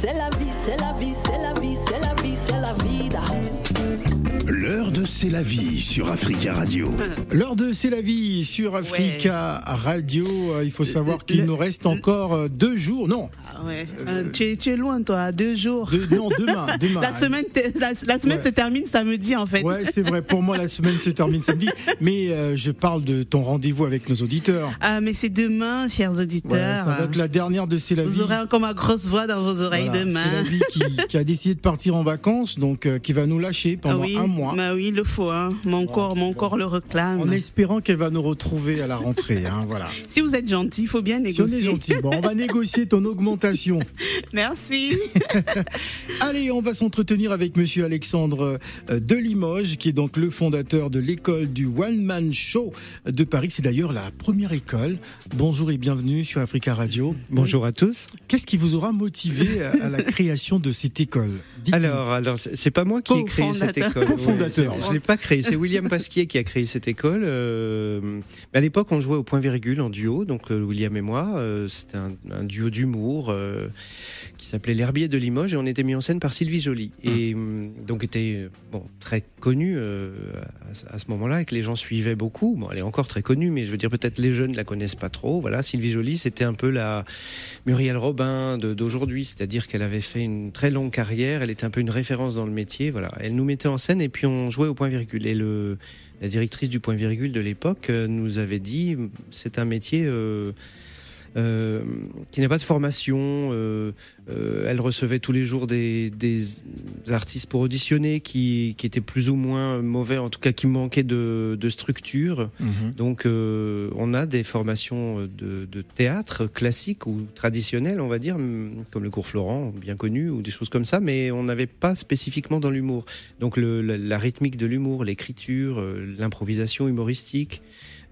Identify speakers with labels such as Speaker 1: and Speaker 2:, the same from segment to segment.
Speaker 1: c'est la vie, c'est la vie, c'est la vie, c'est la vie, c'est la vida.
Speaker 2: L'heure de C'est la vie sur Africa Radio.
Speaker 3: L'heure de C'est la vie sur Africa Radio. Euh, Il faut savoir qu'il
Speaker 4: Le-
Speaker 3: nous reste encore euh, deux jours. Non,
Speaker 4: Ah ouais. Euh, tu, es, tu es loin, toi, deux jours.
Speaker 3: deux- non demain. demain.
Speaker 4: La semaine, la, la semaine
Speaker 3: Ouais.
Speaker 4: se termine samedi, en fait.
Speaker 3: Ouais, c'est vrai. Pour moi, la semaine se termine samedi. Mais euh, je parle de ton rendez-vous avec nos auditeurs.
Speaker 4: Ah, mais c'est demain, chers
Speaker 3: Ouais,
Speaker 4: auditeurs.
Speaker 3: ça va être la dernière de C'est la vie.
Speaker 4: Vous aurez encore ma grosse voix dans vos oreilles
Speaker 3: Voilà,
Speaker 4: demain.
Speaker 3: C'est la vie qui, qui a décidé de partir en vacances, donc euh, qui va nous lâcher
Speaker 4: Ah
Speaker 3: pendant
Speaker 4: oui,
Speaker 3: un mois.
Speaker 4: bah oui, il le faut. Hein. Mon corps, mon corps le réclame.
Speaker 3: En espérant qu'elle va nous retrouver à la rentrée. Hein, voilà.
Speaker 4: Si vous êtes gentil, il faut bien
Speaker 3: Si on
Speaker 4: négocier.
Speaker 3: est gentil, bon, on va négocier ton augmentation.
Speaker 4: Merci.
Speaker 3: Allez, on va s'entretenir avec Monsieur Alexandre euh, de Limoges, qui est donc le fondateur de l'école du One Man Show de Paris. C'est d'ailleurs la première école. Bonjour et bienvenue sur Africa Radio.
Speaker 5: Bonjour à tous.
Speaker 3: Qu'est-ce qui vous aura motivé à la création de cette école?
Speaker 5: Alors, alors c'est pas moi qui ai créé cette école. Je l'ai pas créé. C'est William Pasquier qui a créé cette école. euh, à l'époque, on jouait au point virgule en duo, donc euh, William et moi. euh, C'était un, duo d'humour euh, s'appelait L'Herbier de Limoges et on était mis en scène par Sylvie Joly. Et hum, donc était euh, bon très connu euh, à, ce- à ce moment-là et que les gens suivaient beaucoup. Bon, elle est encore très connue, mais je veux dire peut-être les jeunes la connaissent pas trop. Voilà, Sylvie Joly, c'était un peu la Muriel Robin d'aujourd'hui, c'est-à-dire qu'elle avait fait une très longue carrière, elle était un peu une référence dans le métier, voilà. Elle nous mettait en scène et puis on jouait au point virgule. Et le, la directrice du point virgule de l'époque euh, nous avait dit, c'est un métier euh, euh, qui n'a pas de formation. euh, euh, elle recevait tous les jours des, des artistes pour auditionner qui, qui étaient plus ou moins mauvais, en tout cas qui manquaient de, de structure.
Speaker 3: Mhm.
Speaker 5: Donc, euh, on a des formations de, de théâtre classique ou traditionnelles, on va dire, comme le cours Florent, bien connu, ou des choses comme ça, mais on n'avait pas spécifiquement dans l'humour. Donc, le- la, la rythmique de l'humour, l'écriture, l'improvisation humoristique,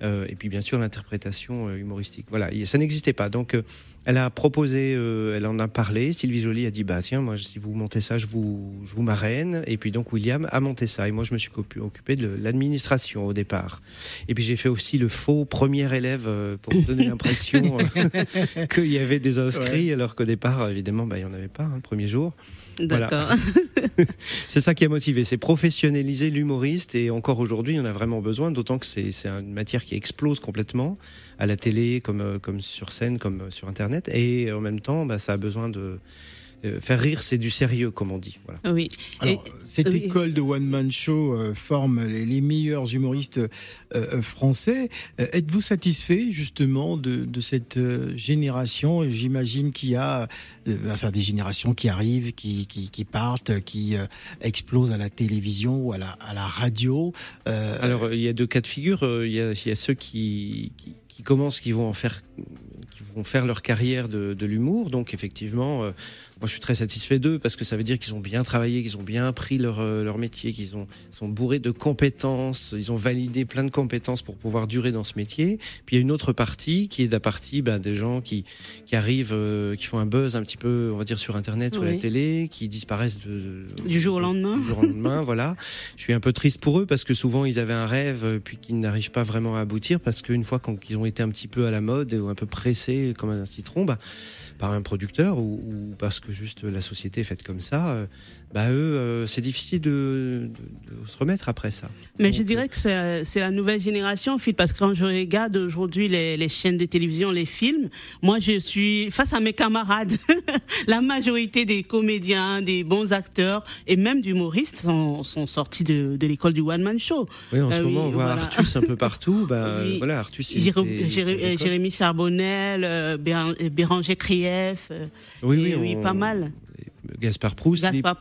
Speaker 5: et puis bien sûr l'interprétation euh, humoristique. Voilà, et ça n'existait pas. Donc, euh, elle a proposé, euh, elle en a parlé. Sylvie Joly a dit bah tiens, moi si vous montez ça, je vous, je vous marraine. Et puis donc William a monté ça. Et moi je me suis occu- occupé de l'administration au départ. Et puis j'ai fait aussi le faux premier élève euh, pour donner l'impression euh, qu'il y avait des inscrits, alors qu'au départ évidemment bah, il y en avait pas hein, le premier jour. Voilà.
Speaker 4: D'accord.
Speaker 5: C'est ça qui a motivé, c'est professionnaliser l'humoriste et encore aujourd'hui, il y en a vraiment besoin, d'autant que c'est c'est une matière qui explose complètement à la télé, comme, euh, comme sur scène, comme euh, sur Internet, et en même temps, bah, ça a besoin de euh, faire rire, c'est du sérieux, comme on dit. Voilà.
Speaker 4: Oui.
Speaker 3: Alors,
Speaker 4: Et-
Speaker 3: cette
Speaker 4: oui.
Speaker 3: école de One Man Show euh, forme les, les meilleurs humoristes euh, euh, français. Euh, Êtes-vous satisfait justement de, de cette euh, génération? J'imagine qu'il y a euh, enfin, des générations qui arrivent, qui, qui, qui partent, qui euh, explosent à la télévision ou à la, à la radio. Euh,
Speaker 5: Alors, euh, il y a deux cas de figure. Euh, Il y a, il y a ceux qui, qui, qui commencent, qui vont en faire, qui vont faire leur carrière de, de l'humour. Donc, effectivement, euh, moi, je suis très satisfait d'eux parce que ça veut dire qu'ils ont bien travaillé, qu'ils ont bien appris leur, euh, leur métier, qu'ils ont sont bourrés de compétences, ils ont validé plein de compétences pour pouvoir durer dans ce métier. Puis il y a une autre partie qui est la partie ben, des gens qui, qui arrivent, euh, qui font un buzz un petit peu, on va dire, sur Internet ou la télé, qui disparaissent de,
Speaker 4: Du jour au lendemain.
Speaker 5: du jour au lendemain, voilà. Je suis un peu triste pour eux parce que souvent ils avaient un rêve euh, puis qu'ils n'arrivent pas vraiment à aboutir parce qu'une fois quand ils ont été un petit peu à la mode ou un peu pressés comme un citron, bah, par un producteur ou, parce que juste la société est faite comme ça, euh, bah eux euh, c'est difficile de, de- de se remettre après ça.
Speaker 4: Mais
Speaker 5: Donc,
Speaker 4: je dirais que c'est la nouvelle génération, parce que quand je regarde aujourd'hui les, les chaînes de télévision, les films, moi je suis face à mes camarades. la majorité des comédiens, des bons acteurs et même d'humoristes sont, sont sortis de, de l'école du One Man Show.
Speaker 5: Oui, en ce
Speaker 4: oui,
Speaker 5: moment on voit
Speaker 4: voilà.
Speaker 5: Artus un peu partout. Bah,
Speaker 4: Oui.
Speaker 5: voilà, Artus. il
Speaker 4: Jéré- Jéré- Jérémy Charbonnel, euh, Béran- euh, Béranger Krief, euh,
Speaker 5: l'école.
Speaker 4: et oui,
Speaker 5: on-
Speaker 4: pas mal.
Speaker 5: Gaspard Proust.
Speaker 4: Gaspard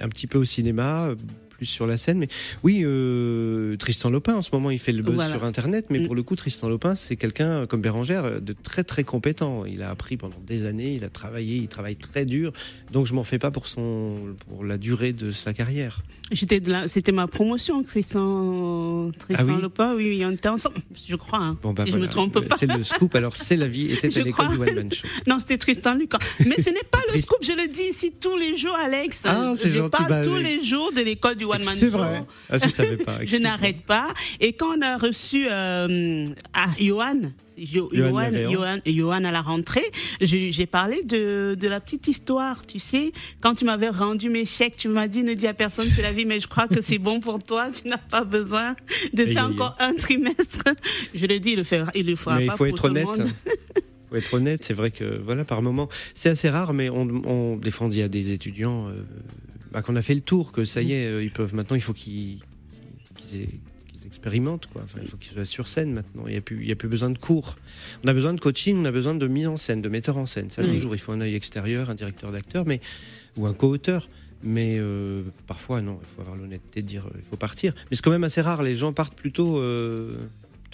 Speaker 5: un petit peu au cinéma, plus sur la scène. Mais oui, euh, Tristan Lopin, en ce moment, il fait le buzz
Speaker 4: Voilà.
Speaker 5: sur Internet. Mais
Speaker 4: Mm.
Speaker 5: pour le coup, Tristan Lopin, c'est quelqu'un comme Bérangère euh, de très très compétent. Il a appris pendant des années, il a travaillé, il travaille très dur. Donc je m'en fais pas pour son pour la durée de sa carrière.
Speaker 4: J'étais de la- c'était ma promotion, Tristan, Tristan
Speaker 5: Ah oui
Speaker 4: Lopin. Oui, on était ensemble, je crois. hein,
Speaker 5: Bon bah
Speaker 4: si je
Speaker 5: voilà.
Speaker 4: me trompe pas.
Speaker 5: C'est le scoop. Alors c'est la vie. Était
Speaker 4: Je
Speaker 5: à l'école du One Man Show.
Speaker 4: Non, c'était Tristan Lucas. Mais ce n'est pas le scoop, je le dis ici tous les jours, Alex.
Speaker 5: Ah, c'est
Speaker 4: je
Speaker 5: gentil,
Speaker 4: parle
Speaker 5: bah
Speaker 4: tous
Speaker 5: oui.
Speaker 4: les jours de l'école du One Man
Speaker 3: C'est vrai.
Speaker 5: Ah, je savais pas.
Speaker 4: Je n'arrête pas. Et quand on a reçu euh, ah, Johan,
Speaker 5: Johan
Speaker 4: à la rentrée, j'ai parlé de, de la petite histoire, tu sais. Quand tu m'avais rendu mes chèques, tu m'as dit ne dis à personne c'est la vie, mais je crois que c'est bon pour toi. Tu n'as pas besoin de faire encore un trimestre. Je le dis, il le fera, il le fera
Speaker 5: Mais il
Speaker 4: pas
Speaker 5: faut
Speaker 4: pour
Speaker 5: être honnête.
Speaker 4: monde.
Speaker 5: faut être honnête, c'est vrai que voilà, par moment, c'est assez rare, mais on, on des fois, on dit à des étudiants euh, bah, qu'on a fait le tour, que ça y est, euh, ils peuvent maintenant, il faut qu'ils aient- expérimentent, quoi. Enfin, il faut qu'ils soient sur scène maintenant. Il n'y a plus, il y a plus besoin de cours. On a besoin de coaching, on a besoin de mise en scène, de metteur en scène. Ça
Speaker 4: Oui.
Speaker 5: toujours, il faut un œil extérieur, un directeur d'acteur, mais ou un co-auteur. Mais euh, parfois, non, il faut avoir l'honnêteté de dire, euh, il faut partir. Mais c'est quand même assez rare. Les gens partent plutôt euh,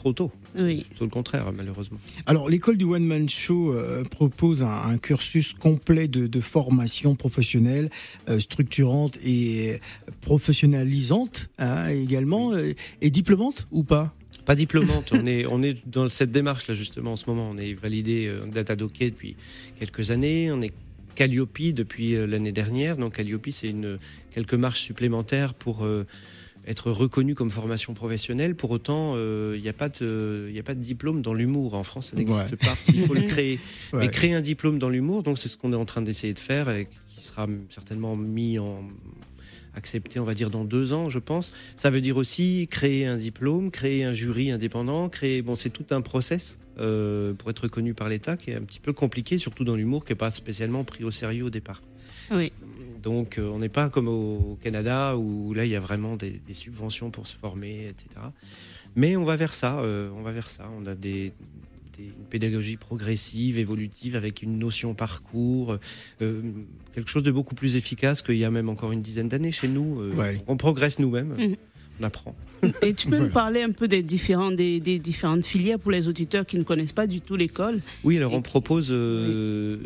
Speaker 5: trop tôt.
Speaker 4: Oui.
Speaker 5: Tout le contraire, malheureusement.
Speaker 3: Alors, l'école du One Man Show euh, propose un, un cursus complet de, de formation professionnelle, euh, structurante et professionnalisante hein, également, euh, et diplômante ou pas?
Speaker 5: Pas diplômante, on est, on est dans cette démarche là justement en ce moment. On est validé euh, Datadoké depuis quelques années, on est Calliope depuis euh, l'année dernière. Donc Calliope, c'est une quelques marches supplémentaires pour euh, être reconnu comme formation professionnelle. Pour autant, euh, il n'y a pas de, il y a pas de diplôme dans l'humour en France, ça n'existe
Speaker 3: Ouais.
Speaker 5: pas. Il faut le créer.
Speaker 3: Ouais.
Speaker 5: Et créer un diplôme dans l'humour, donc c'est ce qu'on est en train d'essayer de faire et qui sera certainement mis en accepté, on va dire, dans deux ans, je pense. Ça veut dire aussi créer un diplôme, créer un jury indépendant, créer. Bon, c'est tout un process euh, pour être reconnu par l'État qui est un petit peu compliqué, surtout dans l'humour, qui n'est pas spécialement pris au sérieux au départ.
Speaker 4: Oui.
Speaker 5: Donc, euh, on n'est pas comme au Canada où là, il y a vraiment des, des subventions pour se former, etc. Mais on va vers ça. euh, on va vers ça. On a des, des- une pédagogie progressive, évolutive, avec une notion parcours, euh, quelque chose de beaucoup plus efficace qu'il y a même encore une dizaine d'années chez nous. euh,
Speaker 3: Ouais.
Speaker 5: On progresse nous-mêmes.
Speaker 4: Mhm.
Speaker 5: On apprend.
Speaker 4: Et tu peux
Speaker 3: Voilà.
Speaker 4: nous parler un peu des, différents, des, des différentes filières pour les auditeurs qui ne connaissent pas du tout l'école
Speaker 5: Oui, alors on propose. euh,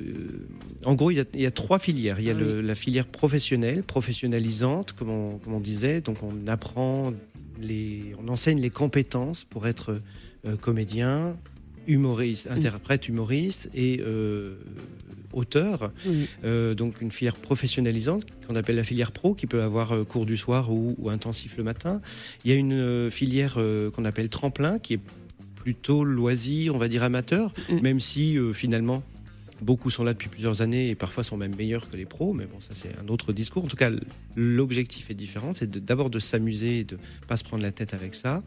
Speaker 5: En gros, il y, a, il y a trois filières. Il y a
Speaker 4: Ah
Speaker 5: le- la filière professionnelle, professionnalisante, comme on, comme on disait. Donc, on apprend, les, on enseigne les compétences pour être euh, comédien, humoriste, interprète, humoriste et euh, auteur.
Speaker 4: Oui.
Speaker 5: Euh, donc, une filière professionnalisante qu'on appelle la filière pro, qui peut avoir euh, cours du soir ou, ou intensif le matin. Il y a une euh, filière qu'on appelle tremplin, qui est plutôt loisir, on va dire amateur,
Speaker 4: Mm.
Speaker 5: même si euh, finalement beaucoup sont là depuis plusieurs années et parfois sont même meilleurs que les pros, mais bon, ça c'est un autre discours. En tout cas, l'objectif est différent, c'est d'abord de s'amuser et de pas se prendre la tête avec ça.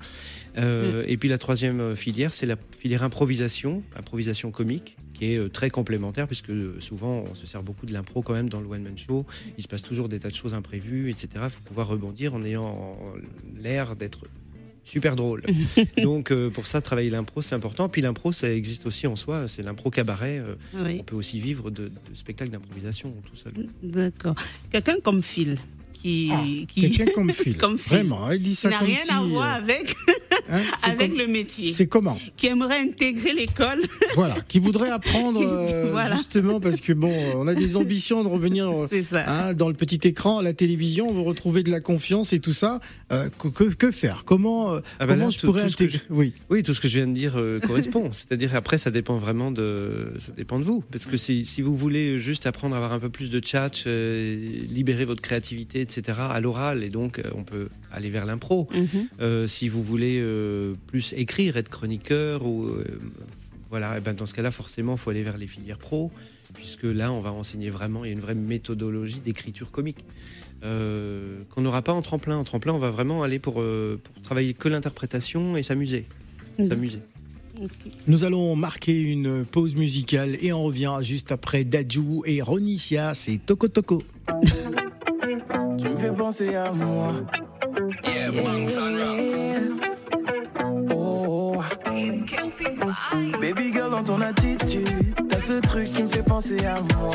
Speaker 5: Euh, Et puis la troisième euh, filière, c'est la filière improvisation, improvisation comique, qui est euh, très complémentaire puisque souvent on se sert beaucoup de l'impro quand même dans le one man show. Il se passe toujours des tas de choses imprévues, etc. Il faut pouvoir rebondir en ayant l'air d'être super drôle. Donc euh, pour ça, travailler l'impro, c'est important. Puis l'impro, ça existe aussi en soi. C'est l'impro cabaret. euh,
Speaker 4: Oui.
Speaker 5: on peut aussi vivre de, de spectacles d'improvisation tout seul.
Speaker 4: D'accord. Quelqu'un comme Phil, qui,
Speaker 3: Ah,
Speaker 4: qui,
Speaker 3: Quelqu'un comme Phil.
Speaker 4: Comme Phil.
Speaker 3: Vraiment, il dit
Speaker 4: qui
Speaker 3: ça
Speaker 4: n'a rien
Speaker 3: si,
Speaker 4: à voir
Speaker 3: euh,
Speaker 4: avec,
Speaker 3: hein,
Speaker 4: avec
Speaker 3: comme-
Speaker 4: le métier,
Speaker 3: C'est comment
Speaker 4: qui aimerait intégrer l'école.
Speaker 3: Voilà, qui voudrait apprendre euh,
Speaker 4: Voilà.
Speaker 3: justement parce que bon, on a des ambitions de revenir
Speaker 4: ça.
Speaker 3: hein, dans le petit écran, à la télévision, on veut retrouver de la confiance et tout ça. Euh, que, que- faire? Comment,
Speaker 5: Ah bah
Speaker 3: comment
Speaker 5: là,
Speaker 3: je
Speaker 5: tout-
Speaker 3: pourrais
Speaker 5: tout
Speaker 3: intégrer? Oui,
Speaker 5: Oui, tout ce que je viens de dire euh, correspond. C'est-à-dire après, ça dépend vraiment de, ça dépend de vous. Parce que si, si vous voulez juste apprendre à avoir un peu plus de chat, euh, libérer votre créativité, etc. à l'oral, et donc euh, on peut aller vers l'impro.
Speaker 4: Mhm.
Speaker 5: Euh, si vous voulez euh, plus écrire, être chroniqueur ou euh, voilà, et ben dans ce cas-là, forcément, il faut aller vers les filières pro, puisque là, on va enseigner vraiment. Il y a une vraie méthodologie d'écriture comique euh, qu'on n'aura pas en tremplin. En tremplin, on va vraiment aller pour, euh, pour travailler que l'interprétation et s'amuser,
Speaker 4: Mhm.
Speaker 5: s'amuser.
Speaker 3: nous allons marquer une pause musicale et on revient juste après Dadju et Ronicia, c'est Toko Toko.
Speaker 6: Tu me fais penser à moi. Oh, baby girl, dans ton attitude, t'as ce truc qui me fait penser à moi.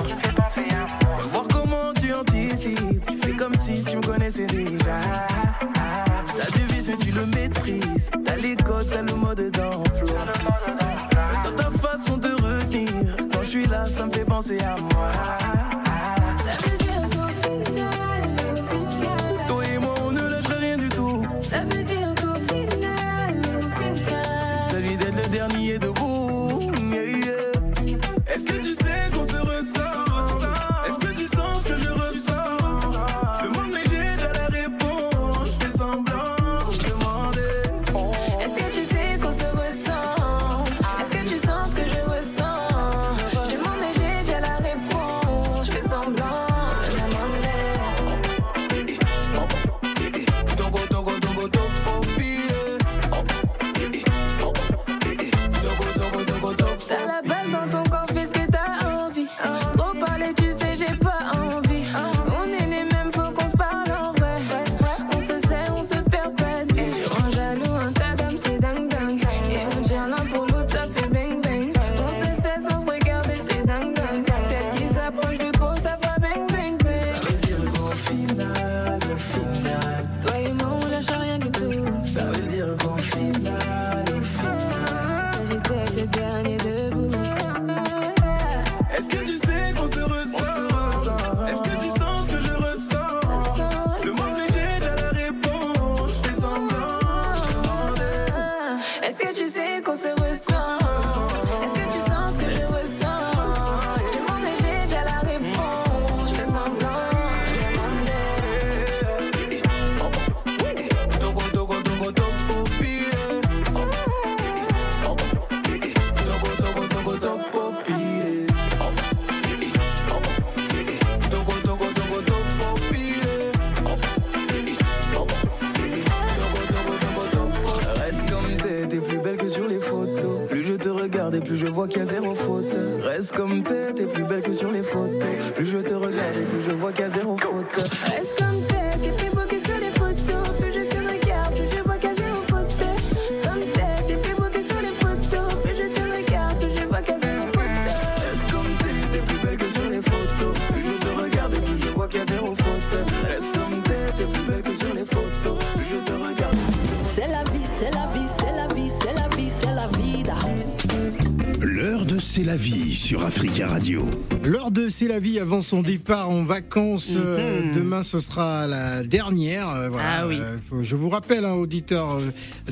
Speaker 6: Voir comment tu anticipes, tu fais comme si tu me connaissais déjà. T'as du vice, mais tu le maîtrises. T'as les codes, t'as le mode d'emploi. Dans ta façon de retenir, quand je suis là, ça me fait penser à
Speaker 7: moi.
Speaker 1: C'est la vie
Speaker 2: sur Africa Radio.
Speaker 3: L'heure de C'est la vie avant son départ en vacances. euh, demain, ce sera la dernière. euh, voilà.
Speaker 4: Ah oui.
Speaker 3: Euh, je vous rappelle, hein, auditeur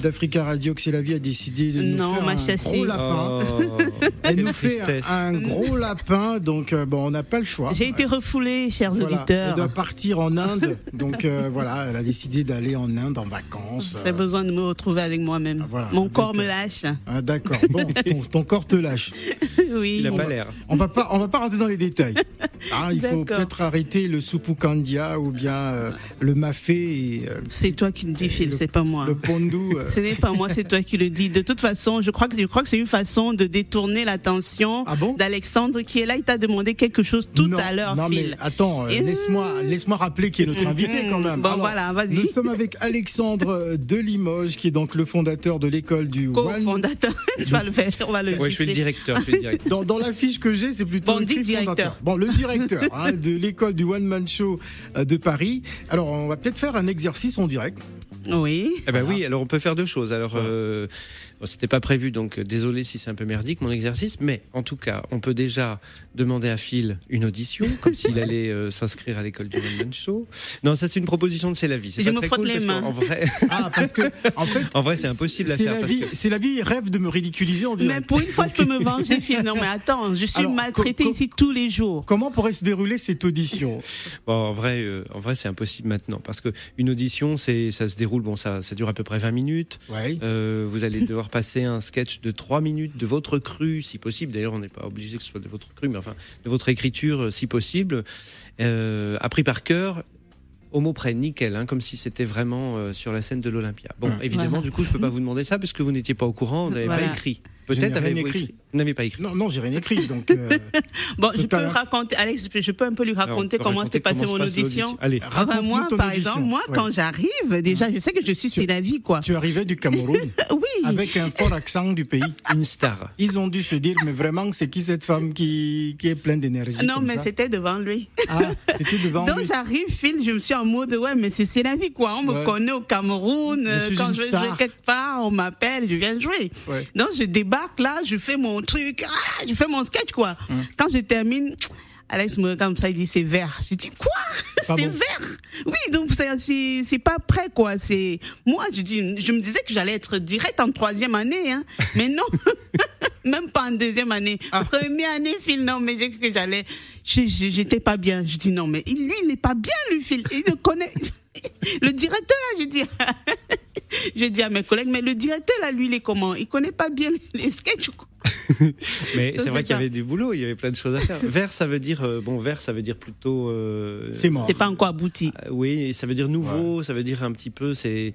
Speaker 3: d'Africa Radio, que C'est la vie a décidé de nous
Speaker 4: Non,
Speaker 3: faire
Speaker 4: ma
Speaker 3: un gros lapin.
Speaker 5: Oh,
Speaker 3: Elle nous fait
Speaker 5: tristesse.
Speaker 3: un, gros lapin, donc bon, on n'a pas le choix.
Speaker 4: J'ai été refoulée, chers
Speaker 3: Voilà. Elle
Speaker 4: auditeurs.
Speaker 3: doit partir en Inde, donc euh, voilà, elle a décidé d'aller en Inde en vacances.
Speaker 4: J'ai besoin de me retrouver avec moi-même.
Speaker 3: Ah, voilà.
Speaker 4: Mon corps me lâche.
Speaker 3: ah, D'accord. Bon, ton, ton corps te lâche.
Speaker 4: oui.
Speaker 5: Il
Speaker 3: on
Speaker 5: pas
Speaker 3: va-
Speaker 5: l'air.
Speaker 3: On va pas, on va pas rentrer dans les détails. Ah, il faut peut-être arrêter le soupukandia ou bien euh, le mafé euh,
Speaker 4: C'est toi qui le dis, Phil, c'est pas moi.
Speaker 3: le pondu. euh.
Speaker 4: Ce n'est pas moi, c'est toi qui le dis. De toute façon, je crois que je crois que c'est une façon de détourner l'attention
Speaker 3: Ah bon?
Speaker 4: d'Alexandre qui est là. Il t'a demandé quelque chose tout
Speaker 3: non,
Speaker 4: à l'heure,
Speaker 3: Non mais
Speaker 4: Phil.
Speaker 3: attends, euh,
Speaker 4: Et-
Speaker 3: laisse-moi laisse-moi rappeler qui est notre invité quand même.
Speaker 4: Bon, voilà, vas-y.
Speaker 3: Nous sommes avec Alexandre de Limoges qui est donc le fondateur de l'école du One.
Speaker 4: Co-fondateur. tu vas le faire, on va le
Speaker 5: Ouais, je suis le directeur. Je suis le.
Speaker 3: Dans, dans la fiche que j'ai, c'est plutôt
Speaker 4: dis directeur.
Speaker 3: fondateur. Bon, le directeur hein, de l'école du One Man Show euh, de Paris. Alors, on va peut-être faire un exercice en direct.
Speaker 4: Oui.
Speaker 5: Eh ben oui, alors on peut faire deux choses. Alors, euh, bon, c'était pas prévu, donc euh, désolé si c'est un peu merdique mon exercice, mais en tout cas, on peut déjà demander à Phil une audition, comme s'il allait euh, s'inscrire à l'école du One Man Show. Non, ça c'est une proposition de C'est la vie. C'est
Speaker 4: Je
Speaker 5: pas
Speaker 4: me
Speaker 5: très
Speaker 4: frotte
Speaker 5: cool
Speaker 4: les mains.
Speaker 5: qu'en vrai,
Speaker 3: Ah, parce que en fait,
Speaker 5: en vrai, c'est impossible à
Speaker 3: c'est
Speaker 5: faire
Speaker 3: la
Speaker 5: parce
Speaker 3: vie,
Speaker 5: que
Speaker 3: c'est la vie rêve de me ridiculiser en
Speaker 4: Mais
Speaker 3: direct.
Speaker 4: pour une fois, je peux me venger, Phil. Non, mais attends, je suis
Speaker 3: Alors, co-
Speaker 4: ici tous les jours.
Speaker 3: Comment pourrait se dérouler cette audition?
Speaker 5: Bon, en vrai, euh, en vrai, c'est impossible maintenant parce que une audition, c'est, ça se déroule. Bon, ça, ça dure à peu près 20 minutes.
Speaker 3: Ouais.
Speaker 5: Euh, vous allez devoir passer un sketch de 3 minutes de votre cru, si possible. D'ailleurs, on n'est pas obligé que ce soit de votre cru, mais enfin, de votre écriture, euh, si possible. Euh, appris par cœur, au mot près, nickel, hein, comme si c'était vraiment euh, sur la scène de l'Olympia. Bon,
Speaker 3: Hum.
Speaker 5: évidemment,
Speaker 4: Voilà.
Speaker 5: du coup, je peux pas vous demander ça puisque vous n'étiez pas au courant, vous n'avez
Speaker 4: Voilà.
Speaker 5: pas écrit. Peut-être
Speaker 3: rien
Speaker 5: avez-vous
Speaker 3: écrit.
Speaker 5: n'avez pas écrit.
Speaker 3: Non, non, j'ai rien écrit. Donc, euh,
Speaker 4: Bon, je peux raconter, Alex, je peux un peu lui raconter comment s'était passée mon audition.
Speaker 5: Allez.
Speaker 4: Ah
Speaker 3: Raconte-nous
Speaker 4: moi,
Speaker 3: ton
Speaker 4: par
Speaker 3: audition.
Speaker 4: exemple, moi,
Speaker 3: Ouais.
Speaker 4: quand j'arrive, déjà, je sais que je suis la vie, quoi.
Speaker 3: tu arrivais du Cameroun
Speaker 4: Oui.
Speaker 3: avec un fort accent du pays.
Speaker 5: Une star.
Speaker 3: Ils ont dû se dire, mais vraiment, c'est qui cette femme qui, qui est pleine d'énergie
Speaker 4: Non,
Speaker 3: comme
Speaker 4: mais c'était devant lui.
Speaker 3: Ah, c'était devant
Speaker 4: Donc
Speaker 3: lui.
Speaker 4: j'arrive, Phil, je me suis en mode, ouais, mais c'est la vie, quoi. On me
Speaker 3: Ouais.
Speaker 4: connaît au Cameroun.
Speaker 3: Je suis
Speaker 4: Quand
Speaker 3: une
Speaker 4: je vais jouer quelque part, on m'appelle, je viens jouer. Donc je débarque là, je fais mon truc, ah, je fais mon sketch, quoi.
Speaker 3: Hum.
Speaker 4: Quand je termine, Alex me regarde comme ça, il dit c'est vert. Je dis quoi? C'est vert? Oui, donc c'est- pas prêt, quoi. C'est moi, je dis, je me disais que j'allais être direct en troisième année, hein. Mais non. Même pas en deuxième année.
Speaker 3: Ah.
Speaker 4: Première année, Phil, non, mais j'ai que j'allais. J'étais pas bien. Je dis non, mais il- lui, il n'est pas bien, lui, Phil. Il ne connaît. Le directeur, là, je dis. je dis à mes collègues, mais le directeur, là, lui, il est comment? Il connaît pas bien les sketchs.
Speaker 5: Mais c'est vrai qu'il y avait du boulot, il y avait plein de choses à faire. Vert, ça veut dire euh, bon, vert, ça veut dire plutôt. euh,
Speaker 3: C'est mort.
Speaker 4: C'est pas encore abouti.
Speaker 5: euh, oui, ça veut dire nouveau, ça veut dire un petit peu, c'est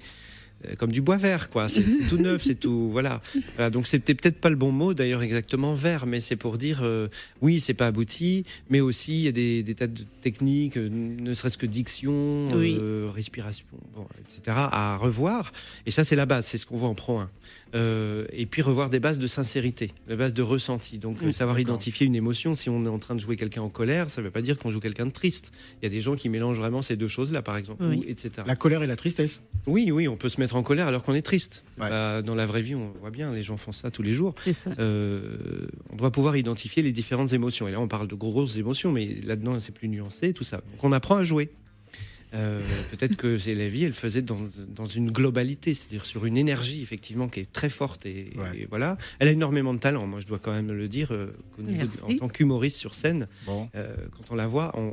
Speaker 5: euh, comme du bois vert, quoi. C'est c'est tout neuf, c'est tout, voilà. Voilà, donc c'était peut-être pas le bon mot, d'ailleurs exactement vert, mais c'est pour dire, euh, oui, c'est pas abouti, mais aussi il y a des, des tas de techniques, euh, ne serait-ce que diction,
Speaker 4: Oui.
Speaker 5: euh, respiration, bon, etc. à revoir. Et ça, c'est la base, c'est ce qu'on voit en pro 1. Euh, et puis revoir des bases de sincérité, des bases de ressenti. Donc savoir identifier une émotion. Si on est en train de jouer quelqu'un en colère, ça ne veut pas dire qu'on joue quelqu'un de triste. Il y a des gens qui mélangent vraiment ces deux choses-là, par exemple,
Speaker 4: Oui.
Speaker 5: ou etc.
Speaker 3: La colère et la tristesse.
Speaker 5: Oui, oui, on peut se mettre en colère alors qu'on est triste. C'est
Speaker 3: Ouais.
Speaker 5: pas- dans la vraie vie, on voit bien, les gens font ça tous les jours.
Speaker 4: C'est ça.
Speaker 5: Euh, on doit pouvoir identifier les différentes émotions. Et là, on parle de grosses émotions, mais là-dedans, c'est plus nuancé, tout ça. Donc, on apprend à jouer. Euh, Peut-être que c'est la vie, elle faisait dans, dans une globalité, c'est-à-dire sur une énergie effectivement qui est très forte et,
Speaker 3: Ouais.
Speaker 5: et voilà. Elle a énormément de talent. Moi, je dois quand même le dire. euh, en tant qu'humoriste sur scène,
Speaker 3: Bon.
Speaker 5: euh, quand on la voit, on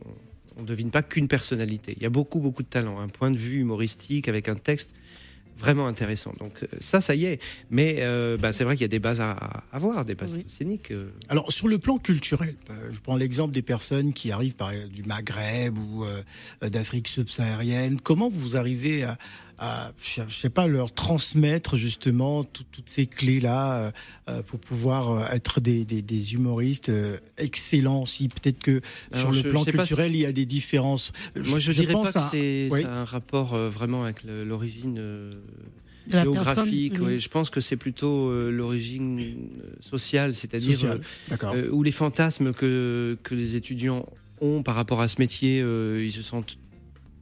Speaker 5: on ne devine pas qu'une personnalité. Il y a beaucoup, beaucoup de talent, un point de vue humoristique avec un texte vraiment intéressant. Donc euh, ça, ça y est. Mais euh, bah, c'est vrai qu'il y a des bases à, à avoir, des bases
Speaker 4: Oui.
Speaker 5: scéniques. euh.
Speaker 3: Alors sur le plan culturel, je prends l'exemple des personnes qui arrivent par du Maghreb ou euh, d'Afrique subsaharienne. Comment vous arrivez à, à je je sais pas, leur transmettre justement tout- toutes ces clés là pour pouvoir euh, être des, des, des humoristes euh, excellents aussi. Peut-être que sur le
Speaker 5: je
Speaker 3: plan
Speaker 5: pas
Speaker 3: culturel, il y a des différences.
Speaker 5: Moi, je, dirais pas
Speaker 3: pense
Speaker 5: que
Speaker 3: à-
Speaker 5: c'est
Speaker 3: oui.
Speaker 5: un rapport euh, vraiment avec l'origine euh, géographique.
Speaker 4: personne,
Speaker 5: ouais. Je pense que c'est plutôt euh, l'origine euh, sociale, c'est-à-dire
Speaker 3: Social.
Speaker 5: euh, euh, ou les fantasmes que, que les étudiants ont par rapport à ce métier. euh, ils se sentent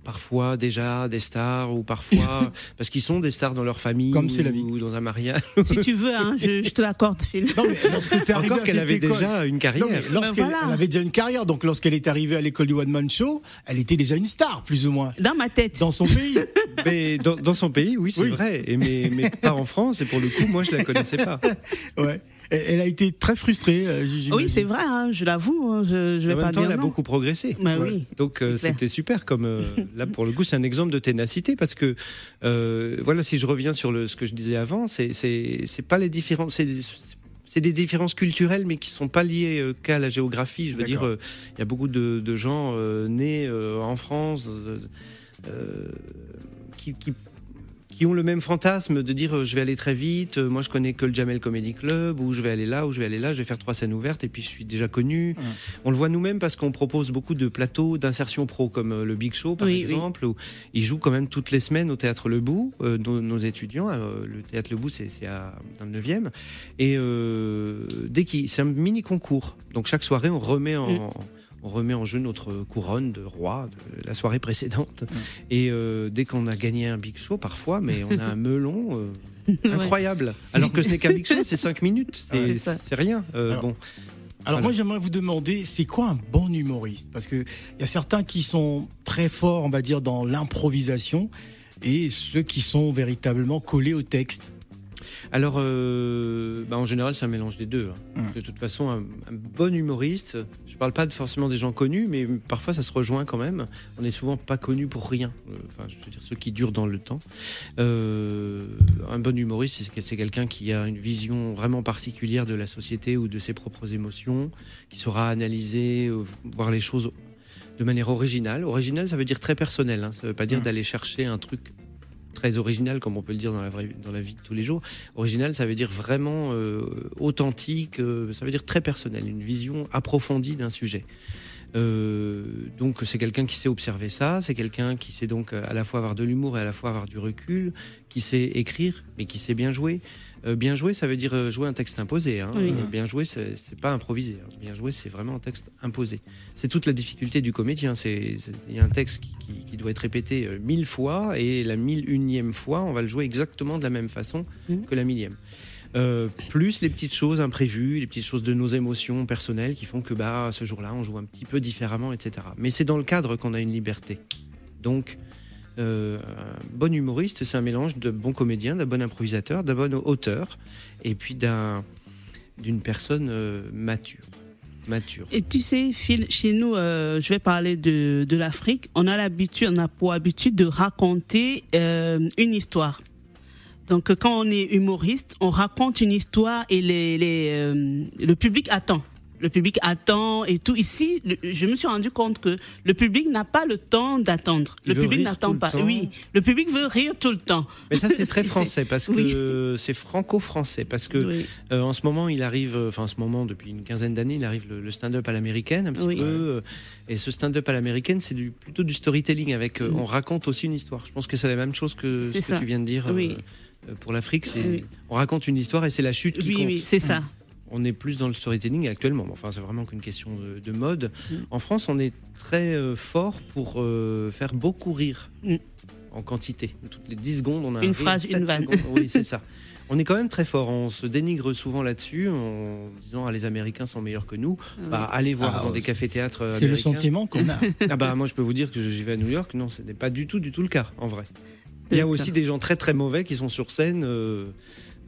Speaker 5: parfois déjà des stars ou parfois parce qu'ils sont des stars dans leur famille
Speaker 3: Comme
Speaker 5: ou,
Speaker 3: c'est la vie.
Speaker 5: ou dans un mariage.
Speaker 4: Si tu veux, hein, je, je te l'accorde, Phil.
Speaker 3: Non, mais lorsque
Speaker 5: Encore qu'elle avait
Speaker 3: école-
Speaker 5: déjà une carrière.
Speaker 3: Lorsqu'elle
Speaker 4: Ben voilà.
Speaker 3: elle avait déjà une carrière, donc lorsqu'elle est arrivée à l'école du One Man Show, elle était déjà une star, plus ou moins,
Speaker 4: Dans ma tête.
Speaker 3: dans son pays.
Speaker 5: Mais dans, dans son pays, oui, c'est
Speaker 3: Oui.
Speaker 5: vrai. Et mais, mais pas en France. Et pour le coup, moi, je la connaissais pas.
Speaker 3: Ouais. Elle elle a été très frustrée. euh.
Speaker 4: Oui, c'est vrai, hein, je l'avoue. hein, je, je vais
Speaker 5: en
Speaker 4: pas
Speaker 5: même temps,
Speaker 4: dire
Speaker 5: elle a
Speaker 4: non.
Speaker 5: beaucoup progressé.
Speaker 4: Bah oui.
Speaker 5: Donc euh, c'était super comme euh, là pour le coup c'est un exemple de ténacité parce que euh, voilà si je reviens sur le, ce que je disais avant c'est c'est c'est pas les différences c'est c'est des différences culturelles mais qui sont pas liées euh, qu'à la géographie je veux dire euh, il y a beaucoup de, de gens euh, nés euh, en France euh, euh, qui, qui qui ont le même fantasme de dire euh, je vais aller très vite, euh, moi je connais que le Jamel Comedy Club, ou je vais aller là, ou je vais aller là, je vais faire trois scènes ouvertes et puis je suis déjà connu. On le voit nous-mêmes parce qu'on propose beaucoup de plateaux d'insertion pro comme euh, le Big Show par
Speaker 4: Oui, oui.
Speaker 5: exemple, où ils jouent quand même toutes les semaines au Théâtre Le Bout, euh, nos, nos étudiants. euh, le Théâtre Le Bout c'est c'est à- dans le 9e. Et euh, dès qu'il c'est un mini concours, donc chaque soirée on remet en...
Speaker 4: Mm.
Speaker 5: On remet en jeu notre couronne de roi de la soirée précédente. Et euh, dès qu'on a gagné un Big Show, parfois, mais on a un melon euh, incroyable. Alors que ce n'est qu'un Big Show, c'est 5 minutes. C'est rien. Euh,
Speaker 3: Alors,
Speaker 5: bon.
Speaker 3: Alors
Speaker 5: Voilà.
Speaker 3: moi j'aimerais vous demander, c'est quoi un bon humoriste? Parce que il y a certains qui sont très forts, on va dire, dans l'improvisation, et ceux qui sont véritablement collés au texte.
Speaker 5: Alors, euh, bah, en général, c'est un mélange des deux. hein.
Speaker 3: Hum.
Speaker 5: De toute façon, un, un bon humoriste, je parle pas de forcément des gens connus, mais parfois ça se rejoint quand même. On n'est souvent pas connu pour rien. Euh, Enfin, je veux dire, ceux qui durent dans le temps. Euh, un bon humoriste, c'est- quelqu'un qui a une vision vraiment particulière de la société ou de ses propres émotions, qui saura analyser, voir les choses de manière originale. Original, ça veut dire très personnel. Hein. Ça veut pas dire
Speaker 3: Hum.
Speaker 5: d'aller chercher un truc très original comme on peut le dire dans la, vraie, dans la vie de tous les jours. Original, ça veut dire vraiment euh, authentique, euh, ça veut dire très personnel, une vision approfondie d'un sujet. Euh, donc c'est quelqu'un qui sait observer ça, c'est quelqu'un qui sait donc à la fois avoir de l'humour et à la fois avoir du recul, qui sait écrire mais qui sait bien jouer. Euh, bien jouer, ça veut dire euh, jouer un texte imposé. hein.
Speaker 4: Oui.
Speaker 5: Euh, bien jouer, c'est pas improvisé. hein. Bien jouer, c'est vraiment un texte imposé. C'est toute la difficulté du comédien. Il y a un texte qui, qui- qui doit être répété mille fois et la mille unième fois, on va le jouer exactement de la même façon
Speaker 4: Mhm.
Speaker 5: que la millième. Euh, plus les petites choses imprévues, les petites choses de nos émotions personnelles qui font que bah ce jour-là on joue un petit peu différemment, etc. Mais c'est dans le cadre qu'on a une liberté. Donc euh, un bon humoriste, c'est un mélange de bon comédien, d'un bon improvisateur, d'un bon auteur, et puis d'un d'une personne euh, mature. Mature.
Speaker 4: Et tu sais, Phil, chez nous, euh, je vais parler de, de l'Afrique. On a l'habitude, on a pour habitude de raconter euh, une histoire. Donc euh, quand on est humoriste, on raconte une histoire et euh, le public attend. Le public attend et tout. Ici, le- je me suis rendu compte que le public n'a pas le temps d'attendre. Le public n'attend pas. Oui, le public veut rire tout le temps.
Speaker 5: Mais ça, c'est très français parce
Speaker 4: Oui.
Speaker 5: que c'est franco-français. Parce que
Speaker 4: Oui.
Speaker 5: euh, en ce moment, il arrive, euh, enfin, en ce moment, depuis une quinzaine d'années, il arrive le, le stand-up à l'américaine, un petit
Speaker 4: Oui.
Speaker 5: peu. euh, et ce stand-up à l'américaine, c'est du, plutôt du storytelling avec. euh, On raconte aussi une histoire. Je pense que c'est la même chose que ce que tu viens de dire. euh, Pour l'Afrique, on raconte une histoire et c'est la chute qui
Speaker 4: Oui,
Speaker 5: compte.
Speaker 4: oui, c'est ça.
Speaker 5: On est plus dans le storytelling actuellement. Enfin, c'est vraiment qu'une question de, de mode.
Speaker 4: Mm.
Speaker 5: En France, on est très euh, fort pour euh, faire beaucoup rire
Speaker 4: Mm.
Speaker 5: en quantité. Toutes les 10 secondes, on a un
Speaker 4: Une phrase, une vanne.
Speaker 5: secondes. Oui, c'est ça. On est quand même très fort. On se dénigre souvent là-dessus en disant ah, les Américains sont meilleurs que nous. Bah, allez voir
Speaker 3: Ah,
Speaker 5: dans
Speaker 3: ouais.
Speaker 5: des cafés-théâtres
Speaker 3: C'est le sentiment qu'on a.
Speaker 5: Ah bah moi je peux vous dire que j'y vais à New York. Non, ce n'est pas du tout, du tout le cas en vrai. Il y a aussi des gens très très mauvais qui sont sur scène. euh,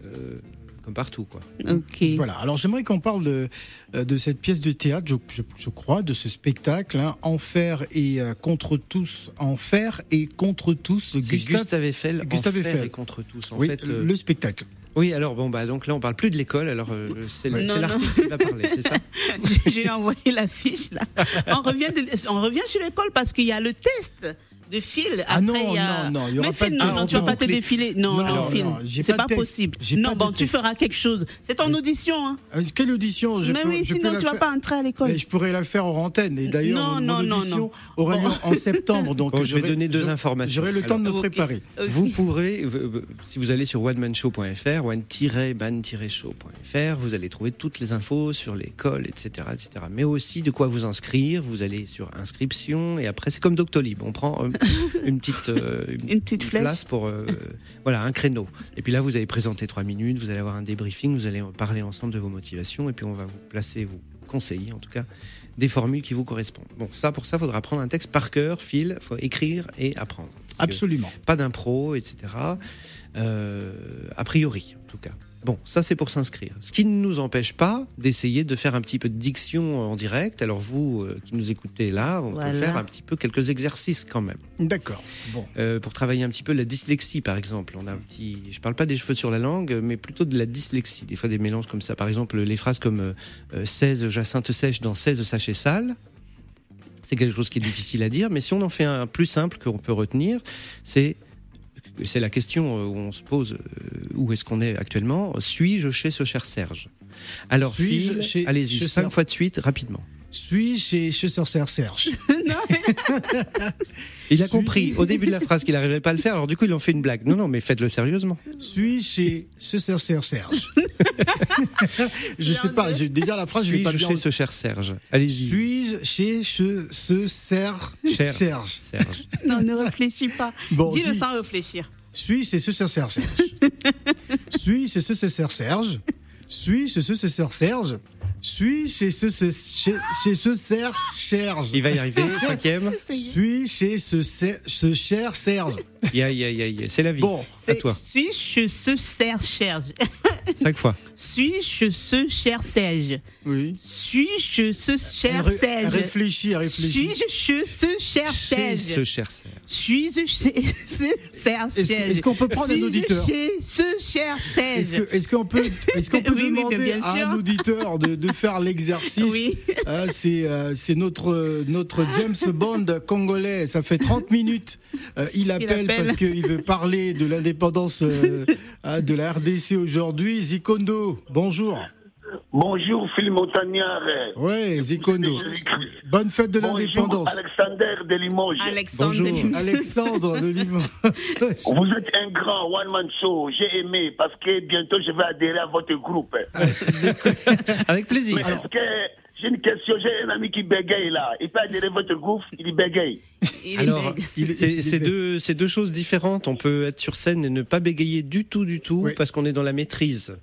Speaker 5: euh, comme partout, quoi.
Speaker 4: Ok.
Speaker 3: Voilà. Alors j'aimerais qu'on parle de, euh, de cette pièce de théâtre, je, je- je crois, de ce spectacle, hein, Enfer et euh, contre tous, Enfer et contre tous, Gustave.
Speaker 5: Gustave Eiffel,
Speaker 3: Gustave
Speaker 5: Enfer
Speaker 3: Eiffel.
Speaker 5: et contre tous. En
Speaker 3: oui,
Speaker 5: fait, euh,
Speaker 3: le spectacle.
Speaker 5: oui. Alors bon, bah donc là, on parle plus de l'école. Alors euh, c'est
Speaker 4: Oui.
Speaker 5: l'artiste qui va parler, c'est ça
Speaker 4: J'ai envoyé la fiche là. On revient, de- on revient sur l'école parce qu'il y a le test de fil.
Speaker 3: Ah
Speaker 4: Après,
Speaker 3: non,
Speaker 4: il y a...
Speaker 3: non, non, il y aura
Speaker 4: Mais
Speaker 3: pas de
Speaker 4: non, non, tu vas pas te défiler. Non,
Speaker 3: Non,
Speaker 4: non,
Speaker 3: non,
Speaker 4: Phil,
Speaker 3: non, j'ai
Speaker 4: c'est
Speaker 3: pas
Speaker 4: possible. Non,
Speaker 3: pas
Speaker 4: bon, tu feras quelque chose. C'est ton audition. Hein.
Speaker 3: Euh, quelle audition je
Speaker 4: Mais
Speaker 3: peux,
Speaker 4: oui,
Speaker 3: je peux
Speaker 4: sinon
Speaker 3: la
Speaker 4: tu vas
Speaker 3: faire-
Speaker 4: pas entrer à l'école.
Speaker 3: Mais je pourrais la faire hors antenne. Et d'ailleurs,
Speaker 4: Non,
Speaker 3: mon
Speaker 4: non, non,
Speaker 3: audition
Speaker 4: non.
Speaker 3: aura lieu
Speaker 4: Bon.
Speaker 3: en septembre. Donc
Speaker 5: Bon, je vais donner deux informations.
Speaker 3: J'aurai le temps de me préparer.
Speaker 5: Vous pourrez, euh, si vous allez sur onemanshow.fr, one-ban-show.fr, vous allez trouver toutes les infos sur l'école, etc., etc. Mais aussi de quoi vous inscrire. Vous allez sur inscription et après c'est comme Doctolib. On prend euh, une petite, euh,
Speaker 4: Une petite
Speaker 5: place pour, euh, voilà, un créneau. Et puis là, vous allez présenter trois minutes, vous allez avoir un débriefing, vous allez parler ensemble de vos motivations et puis on va vous placer, vous conseiller en tout cas des formules qui vous correspondent. Bon, ça pour ça, faudra prendre un texte par cœur, fil, faut écrire et apprendre.
Speaker 3: Absolument.
Speaker 5: pas d'impro, etc. Euh, a priori, en tout cas. Bon, ça c'est pour s'inscrire. Ce qui ne nous empêche pas d'essayer de faire un petit peu de diction en direct. Alors vous euh, qui nous écoutez là, on
Speaker 4: Voilà.
Speaker 5: peut faire un petit peu quelques exercices quand même.
Speaker 3: D'accord. Bon.
Speaker 5: Euh, pour travailler un petit peu la dyslexie par exemple. On a un petit, je parle pas des cheveux sur la langue, mais plutôt de la dyslexie. Des fois des mélanges comme ça. Par exemple, les phrases comme euh, euh, 16 jacinthe sèche dans 16 sachets sales. C'est quelque chose qui est difficile à dire, mais si on en fait un plus simple qu'on peut retenir, c'est c'est la question euh, où on se pose euh, où est-ce qu'on est actuellement. Suis-je chez ce cher Serge? Alors,
Speaker 3: Suis-je chez-
Speaker 5: allez-y, cinq
Speaker 3: Serge
Speaker 5: fois de suite, rapidement.
Speaker 3: Suis chez chez Sir Serge Serge.
Speaker 5: Il a
Speaker 3: Suis-
Speaker 5: compris au début de la phrase qu'il n'arriverait pas à le faire, alors du coup il en fait une blague. Non, non, mais faites-le sérieusement.
Speaker 3: Suis chez ce Sir Serge Serge. je sais pas. je- déjà la phrase, je vais pas
Speaker 5: Suis-je
Speaker 3: bien.
Speaker 5: chez ce cher Serge Allez-y.
Speaker 3: Suis-je chez ce, ce Serge
Speaker 5: Cher.
Speaker 3: Serge
Speaker 5: Serge.
Speaker 4: Non, ne réfléchis pas.
Speaker 3: Bon,
Speaker 4: Dis-le
Speaker 3: si.
Speaker 4: sans réfléchir.
Speaker 3: Suis c'est ce Serge Serge. Suis c'est ce Sir Serge. Suis c'est ce Sir Serge. Suis chez ce ce chez, chez ce Serge Serge.
Speaker 5: Il va y arriver, cinquième.
Speaker 3: Suis chez ce ce cher Serge.
Speaker 5: Ya. C'est la vie.
Speaker 3: Bon.
Speaker 5: À toi.
Speaker 4: Suis-je ce cher Serge
Speaker 5: Cinq fois.
Speaker 4: Suis-je ce cher Serge
Speaker 3: Oui.
Speaker 4: Suis-je ce cher
Speaker 3: Ré-
Speaker 4: Serge
Speaker 3: Réfléchis, réfléchis.
Speaker 4: Suis-je ce cher
Speaker 5: Chez
Speaker 4: Serge
Speaker 5: ce cher Serge.
Speaker 4: Suis-je ce cher Serge
Speaker 3: est-ce qu'on peut prendre un
Speaker 4: Suis-je
Speaker 3: auditeur
Speaker 4: chez ce cher Serge
Speaker 3: Est-ce qu'on peut, est-ce qu'on peut
Speaker 4: Oui,
Speaker 3: demander à un auditeur de, de faire l'exercice
Speaker 4: Oui.
Speaker 3: Euh, C'est euh, notre notre James Bond congolais. Ça fait 30 minutes. Euh, il, appelle
Speaker 4: appelle.
Speaker 3: parce qu'il veut parler de l'indépendance euh, euh, de la RDC aujourd'hui. Zikondo, bonjour.
Speaker 8: Bonjour Phil Montagnard.
Speaker 3: Ouais, Zikondo. Bonne fête de l'indépendance.
Speaker 8: Alexander de Limoges.
Speaker 4: Alexandre
Speaker 5: Bonjour.
Speaker 4: Delim-
Speaker 3: Alexandre de Limoges.
Speaker 8: Vous êtes un grand one-man show. J'ai aimé parce que bientôt je vais adhérer à votre groupe.
Speaker 5: Avec plaisir.
Speaker 8: Mais est-ce que j'ai une question J'ai un ami qui bégaye là. Il peut adhérer votre groupe Il bégaye.
Speaker 4: Il est
Speaker 5: Alors,
Speaker 3: est-
Speaker 5: c'est
Speaker 3: est
Speaker 5: deux, c'est deux choses différentes. On peut être sur scène et ne pas bégayer du tout, du tout,
Speaker 3: Oui.
Speaker 5: parce qu'on est dans la maîtrise.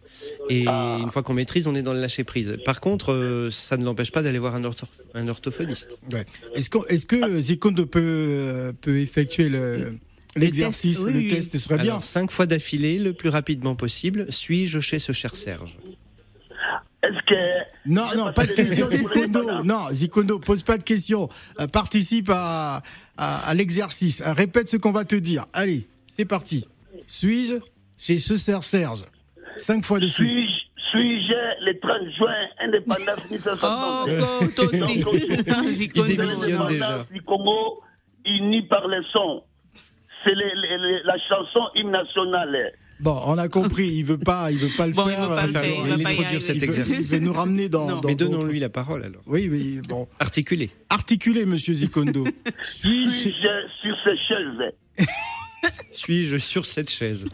Speaker 5: Et une fois qu'on maîtrise, on est dans le lâcher prise. Par contre, euh, ça ne l'empêche pas d'aller voir un, ortho- un orthophoniste.
Speaker 3: Ouais. Est-ce qu'on- est-ce que Zikondo peut, euh, peut effectuer le- l'exercice
Speaker 4: test, oui,
Speaker 3: Le
Speaker 4: oui.
Speaker 3: test serait bien.
Speaker 5: Alors, cinq fois d'affilée, le plus rapidement possible. Suis-je chez ce cher Serge?
Speaker 8: Est-ce que.
Speaker 3: Non, non, pas de question, Zikondo. Non, Zikondo, pose pas de questions. Euh, participe à, à, à l'exercice. Euh, répète ce qu'on va te dire. Allez, c'est parti. Suis-je C'est ce Serge Serge? Cinq fois dessus.
Speaker 8: Suis-je suis-je le 30 juin, indépendance
Speaker 4: Oh,
Speaker 8: 1960
Speaker 4: go, toi aussi.
Speaker 5: Déjà.
Speaker 8: L'indépendance du Congo, unis par le son. C'est les- les- les- la chanson hymne nationale.
Speaker 3: Bon, on a compris. Il veut pas, il veut pas le
Speaker 4: Bon, il
Speaker 3: faire.
Speaker 4: veut pas le
Speaker 3: euh,
Speaker 4: faire,
Speaker 3: il veut-
Speaker 4: pas y
Speaker 5: cet exercice.
Speaker 3: il veut nous ramener dans.
Speaker 4: Non.
Speaker 3: dans
Speaker 5: Mais donnons-lui la parole alors.
Speaker 3: Oui, oui, bon.
Speaker 5: Articulé.
Speaker 3: Articulez, monsieur Zikondo. Suis-je.
Speaker 8: Sur ces chaises
Speaker 5: Suis-je sur cette chaise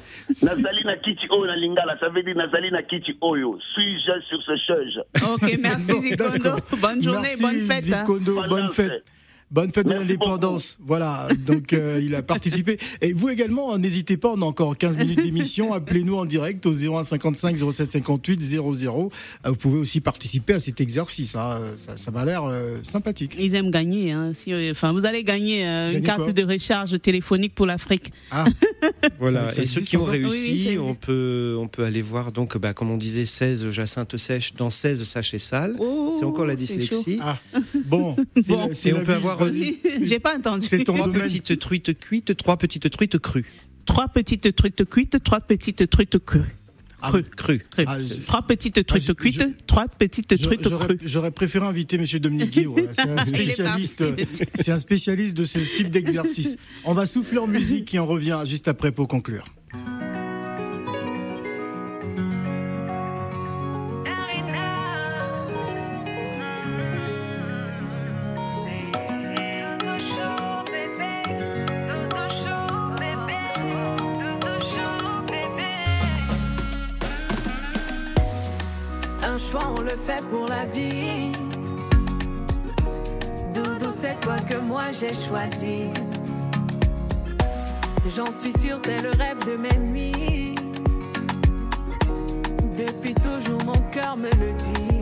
Speaker 8: Nazali na kiti oyo na lingala, ça veut dire Nazali na kiti oyo. Suis-je sur ces chaises
Speaker 4: Ok, merci
Speaker 3: Bon,
Speaker 4: Zikondo. Bonne journée,
Speaker 3: Merci,
Speaker 4: bonne fête. hein.
Speaker 3: Zikondo,
Speaker 8: Bonne
Speaker 3: bonne
Speaker 8: fête.
Speaker 3: Bonne fête de l'indépendance. Voilà, donc euh, il a participé. Et vous également, n'hésitez pas, on a encore 15 minutes d'émission. Appelez-nous en direct au 01 55 07 58 00. Euh, Vous pouvez aussi participer à cet exercice. hein. Ça, ça m'a l'air euh, sympathique.
Speaker 4: Ils aiment gagner. Hein. Si, euh, enfin, vous allez gagner euh, une carte de recharge téléphonique pour l'Afrique.
Speaker 3: Ah,
Speaker 5: Voilà. Et ceux qui ont
Speaker 3: encore
Speaker 4: Oui, oui,
Speaker 5: réussi, on peut, on peut aller voir donc, bah, comme on disait, 16 Jacinthe sèche dans 16 sachets sales.
Speaker 4: Oh,
Speaker 5: c'est encore la dyslexie.
Speaker 3: ah. bon. c'est
Speaker 4: Bon.
Speaker 5: Et on peut avoir
Speaker 4: J'ai pas entendu.
Speaker 3: C'est ton
Speaker 5: Trois petites truites cuites, trois petites truites crues.
Speaker 4: Trois petites truites cuites, trois petites truites crues.
Speaker 3: Ah,
Speaker 4: Crues.
Speaker 5: Crues.
Speaker 4: Crues.
Speaker 3: Ah,
Speaker 4: Trois petites
Speaker 3: Ah,
Speaker 4: truites
Speaker 3: je-
Speaker 4: cuites,
Speaker 3: je-
Speaker 4: trois petites truites crues.
Speaker 3: j'aurais préféré inviter Monsieur Dominique Guillaume. voilà. C'est un
Speaker 4: Il est
Speaker 3: spécialiste. C'est un spécialiste de ce type d'exercice. On va souffler en musique et on revient juste après pour conclure.
Speaker 7: Fait pour la vie. Doudou, c'est toi que moi j'ai choisi. J'en suis sûre, t'es le rêve de mes nuits. Depuis toujours, mon cœur me le dit.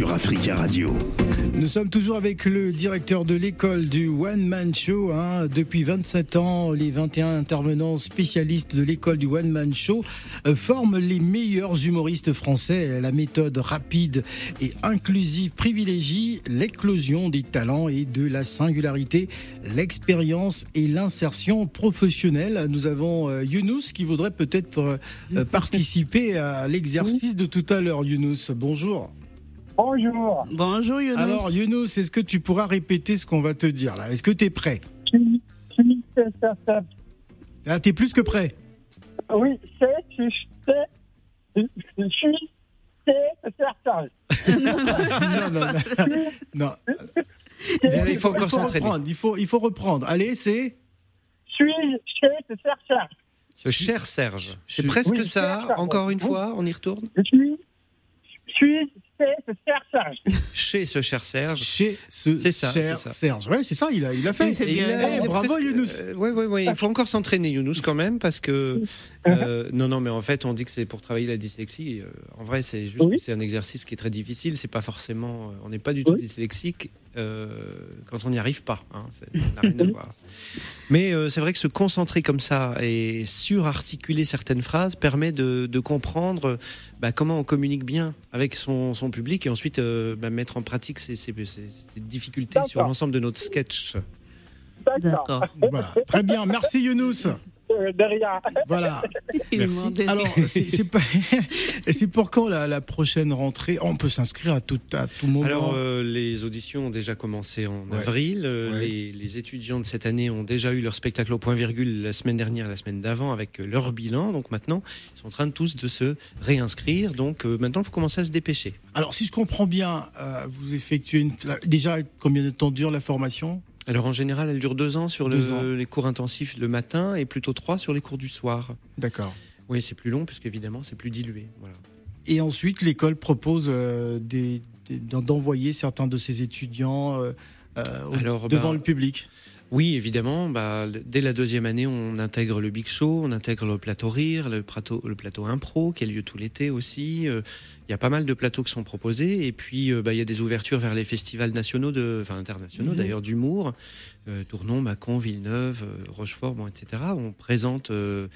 Speaker 2: Sur Africa Radio.
Speaker 3: Nous sommes toujours avec le directeur de l'école du One Man Show. hein. Depuis 27 ans, les 21 intervenants spécialistes de l'école du One Man Show euh, forment les meilleurs humoristes français. La méthode rapide et inclusive privilégie l'éclosion des talents et de la singularité, l'expérience et l'insertion professionnelle. Nous avons euh, Younous qui voudrait peut-être euh, participer à l'exercice de tout à l'heure. Younous, bonjour.
Speaker 9: Bonjour.
Speaker 4: Bonjour Younous.
Speaker 3: Alors Younous, est-ce que tu pourras répéter ce qu'on va te dire là? Est-ce que tu es prêt
Speaker 9: Suis, suis, c'est, c'est, c'est.
Speaker 3: Ah, t'es plus que prêt.
Speaker 9: Oui, c'est, c'est, c'est, je suis, c'est, c'est certain.
Speaker 3: non, non, non. non.
Speaker 5: Il faut
Speaker 3: reprendre. Il faut, il faut reprendre. Allez, c'est?
Speaker 9: Suis, c'est, c'est certain.
Speaker 5: Ce cher Serge. C'est
Speaker 3: Je-
Speaker 5: presque
Speaker 9: oui,
Speaker 5: ça.
Speaker 9: cher,
Speaker 5: Encore une fois, on y retourne?
Speaker 9: Je suis, suis,
Speaker 5: Chez ce cher Serge.
Speaker 3: Chez ce
Speaker 5: ça,
Speaker 3: cher
Speaker 5: c'est ça.
Speaker 3: Serge. Ouais, c'est ça, il a, il a fait.
Speaker 4: Oui, c'est
Speaker 5: Et
Speaker 4: bien.
Speaker 5: il a-
Speaker 3: Eh,
Speaker 5: il
Speaker 3: bravo,
Speaker 5: presque-
Speaker 3: Younous.
Speaker 5: euh, ouais, ouais, ouais. Il faut encore s'entraîner, Younous, quand même, parce que. euh, non, non, mais en fait, on dit que c'est pour travailler la dyslexie. Euh, en vrai, c'est juste
Speaker 9: Oui.
Speaker 5: que c'est un exercice qui est très difficile. C'est pas forcément. On n'est pas du tout
Speaker 9: Oui.
Speaker 5: dyslexique quand on n'y arrive pas. Hein, ça n'a rien à voir. Mais euh, c'est vrai que se concentrer comme ça et surarticuler certaines phrases permet de, de comprendre euh, bah, comment on communique bien avec son, son public et ensuite euh, bah, mettre en pratique ces, ces- ces- ces difficultés sur l'ensemble de notre sketch.
Speaker 4: D'accord.
Speaker 3: Voilà. Très bien. Merci, Younous.
Speaker 9: Euh, de rien.
Speaker 3: Voilà.
Speaker 4: Il
Speaker 5: Merci.
Speaker 3: Alors, c'est pour quand la, la prochaine rentrée? On peut s'inscrire à tout, à tout moment.
Speaker 5: Alors, euh, les auditions ont déjà commencé en
Speaker 3: Ouais.
Speaker 5: avril. Euh,
Speaker 3: Ouais.
Speaker 5: Les, les étudiants de cette année ont déjà eu leur spectacle au point virgule la semaine dernière, la semaine d'avant, avec leur bilan. Donc maintenant, ils sont en train de tous de se réinscrire. Donc euh, maintenant, il faut commencer à se dépêcher.
Speaker 3: Alors, si je comprends bien, euh, vous effectuez une, déjà combien de temps dure la formation?
Speaker 5: Alors en général, elle dure deux ans sur le-
Speaker 3: Deux ans.
Speaker 5: les cours intensifs le matin et plutôt trois sur les cours du soir.
Speaker 3: D'accord.
Speaker 5: Oui, c'est plus long puisqu'évidemment, c'est plus dilué. Voilà.
Speaker 3: Et ensuite, l'école propose euh, d'envoyer certains de ses étudiants euh, euh,
Speaker 5: Alors,
Speaker 3: devant
Speaker 5: bah,
Speaker 3: le public.
Speaker 5: Oui, évidemment. Bah, dès la deuxième année, on intègre le Big Show, on intègre le plateau rire, le plateau, le plateau impro qui a lieu tout l'été aussi. Euh, Il y a pas mal de plateaux qui sont proposés. Et puis, euh, bah, il y a des ouvertures vers les festivals nationaux, de, enfin internationaux
Speaker 3: Mhm.
Speaker 5: d'ailleurs, d'humour. Euh, Tournon, Mâcon, Villeneuve, euh, Rochefort, bon, etc. On présente euh,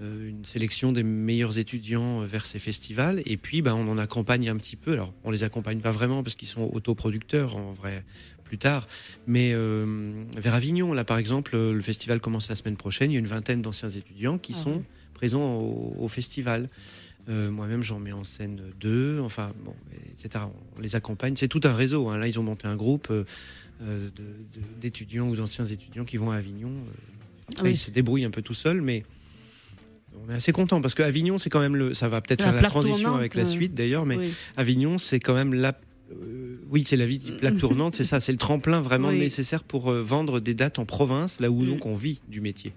Speaker 5: euh, une sélection des meilleurs étudiants euh, vers ces festivals. Et puis, bah, on en accompagne un petit peu. Alors, on les accompagne pas vraiment parce qu'ils sont autoproducteurs en vrai plus tard. Mais euh, vers Avignon, là par exemple, euh, le festival commence la semaine prochaine. Il y a une vingtaine d'anciens étudiants qui
Speaker 4: Ah
Speaker 5: sont présents au, au festival. Euh, Moi-même, j'en mets en scène deux, enfin, bon, etc. On les accompagne. C'est tout un réseau. hein. Là, ils ont monté un groupe euh, d'étudiants ou d'anciens étudiants qui vont à Avignon. Après,
Speaker 4: oui.
Speaker 5: ils se débrouillent un peu tout seuls, mais on est assez content parce que Avignon, c'est quand même le. Ça va peut-être faire la transition
Speaker 4: tournante,
Speaker 5: avec la suite d'ailleurs, mais
Speaker 4: Oui.
Speaker 5: Avignon, c'est quand même la. Euh, oui, c'est la vie plaque tournante, c'est ça, c'est le tremplin vraiment
Speaker 4: Oui.
Speaker 5: nécessaire pour euh, vendre des dates en province, là où
Speaker 4: Mm.
Speaker 5: donc on vit du métier.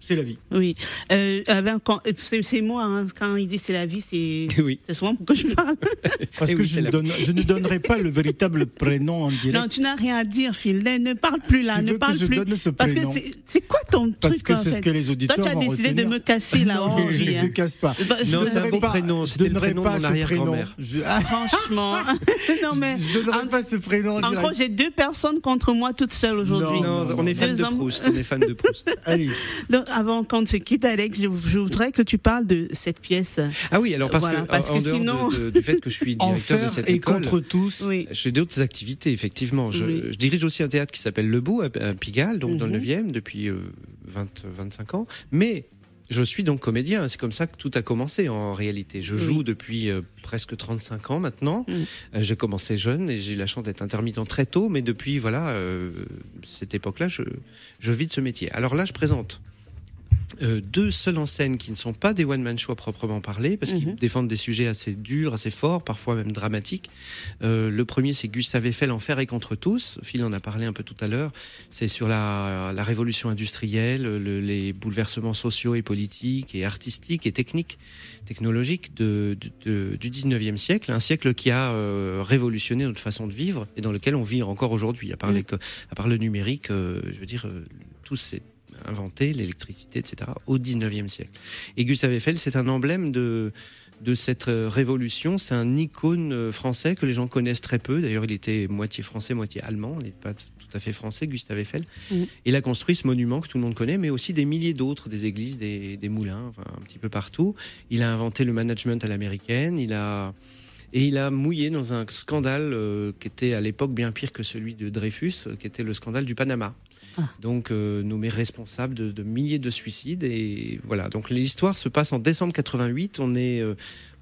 Speaker 3: C'est la vie.
Speaker 4: Oui. Euh, avec- quand- c'est c'est moi, hein, quand il dit c'est la vie, c'est
Speaker 5: oui.
Speaker 4: c'est souvent pour que je parle.
Speaker 3: Parce
Speaker 5: Eh
Speaker 3: que
Speaker 5: oui,
Speaker 3: je, ne
Speaker 5: la-
Speaker 3: donne, je ne donnerai pas le véritable prénom en direct.
Speaker 4: Non, tu n'as rien à dire, Phil. Ne parle plus là,
Speaker 3: tu
Speaker 4: ne
Speaker 3: veux
Speaker 4: parle
Speaker 3: que je
Speaker 4: plus.
Speaker 3: donne ce
Speaker 4: Parce que
Speaker 3: prénom
Speaker 4: c'est- c'est quoi ton
Speaker 3: Parce
Speaker 4: truc
Speaker 3: que
Speaker 4: en
Speaker 3: c'est ce que les auditeurs
Speaker 4: Toi, tu as décidé de me casser là
Speaker 3: non,
Speaker 4: aujourd'hui.
Speaker 3: je ne
Speaker 4: hein.
Speaker 3: te casse pas.
Speaker 4: Bah, je
Speaker 5: Non,
Speaker 4: donnerai
Speaker 5: c'est un
Speaker 3: donnerai
Speaker 5: beau
Speaker 3: pas-
Speaker 5: prénom,
Speaker 3: je
Speaker 5: le
Speaker 3: donnerai pas ce prénom. ah,
Speaker 4: Franchement. non, mais.
Speaker 3: je donnerai
Speaker 4: en-
Speaker 3: pas ce prénom. en
Speaker 4: gros, j'ai deux personnes contre moi toute seule aujourd'hui.
Speaker 3: Non,
Speaker 5: on est fan de. Proust, on est fan de Proust.
Speaker 3: Allez.
Speaker 4: Avant qu'on se quitte, Alex, je, je voudrais que tu parles de cette pièce.
Speaker 5: Ah oui, alors parce
Speaker 4: Voilà,
Speaker 5: que
Speaker 4: parce
Speaker 5: en
Speaker 4: que
Speaker 5: dehors
Speaker 4: sinon-
Speaker 5: de- de- du fait que je suis directeur de cette
Speaker 3: et
Speaker 5: école,
Speaker 3: contre tous.
Speaker 4: Oui.
Speaker 5: J'ai d'autres activités, effectivement. Je,
Speaker 4: Oui.
Speaker 5: je dirige aussi un théâtre qui s'appelle Le Bout, à à Pigalle, donc dans le
Speaker 4: Mhm.
Speaker 5: 9e, depuis euh, 20, 25 ans. Mais je suis donc comédien. C'est comme ça que tout a commencé, en réalité. Je
Speaker 4: Oui.
Speaker 5: joue depuis euh, presque 35 ans maintenant.
Speaker 4: Mhm.
Speaker 5: Euh, j'ai commencé jeune et j'ai eu la chance d'être intermittent très tôt. Mais depuis, voilà, euh, cette époque-là, je, je vis de ce métier. Alors là, je présente euh, deux seuls en scène qui ne sont pas des one-man show à proprement parler, parce qu'ils
Speaker 4: Mhm.
Speaker 5: défendent des sujets assez durs, assez forts, parfois même dramatiques. Euh, le premier, c'est Gustave Eiffel, Enfer et contre tous. Phil en a parlé un peu tout à l'heure. C'est sur la, la révolution industrielle, le- les bouleversements sociaux et politiques et artistiques et techniques, technologiques de, de- de- du 19e siècle. Un siècle qui a euh, révolutionné notre façon de vivre et dans lequel on vit encore aujourd'hui. À part, les co- à part le numérique, euh, je veux dire, euh, tout s'est inventé l'électricité, etc., au 19e siècle. Et Gustave Eiffel, c'est un emblème de, de cette euh, révolution. C'est un icône euh, français que les gens connaissent très peu. D'ailleurs, il était moitié français, moitié allemand. Il n'est pas tout à fait français, Gustave Eiffel.
Speaker 4: Mhm.
Speaker 5: Il a construit ce monument que tout le monde connaît, mais aussi des milliers d'autres, des églises, des, des moulins, enfin, un petit peu partout. Il a inventé le management à l'américaine. Il a et il a mouillé dans un scandale euh, qui était à l'époque bien pire que celui de Dreyfus, qui était le scandale du Panama.
Speaker 4: Ah.
Speaker 5: Donc euh, nommé responsable de, milliers de suicides et voilà. Donc l'histoire se passe en décembre 88. On est, euh,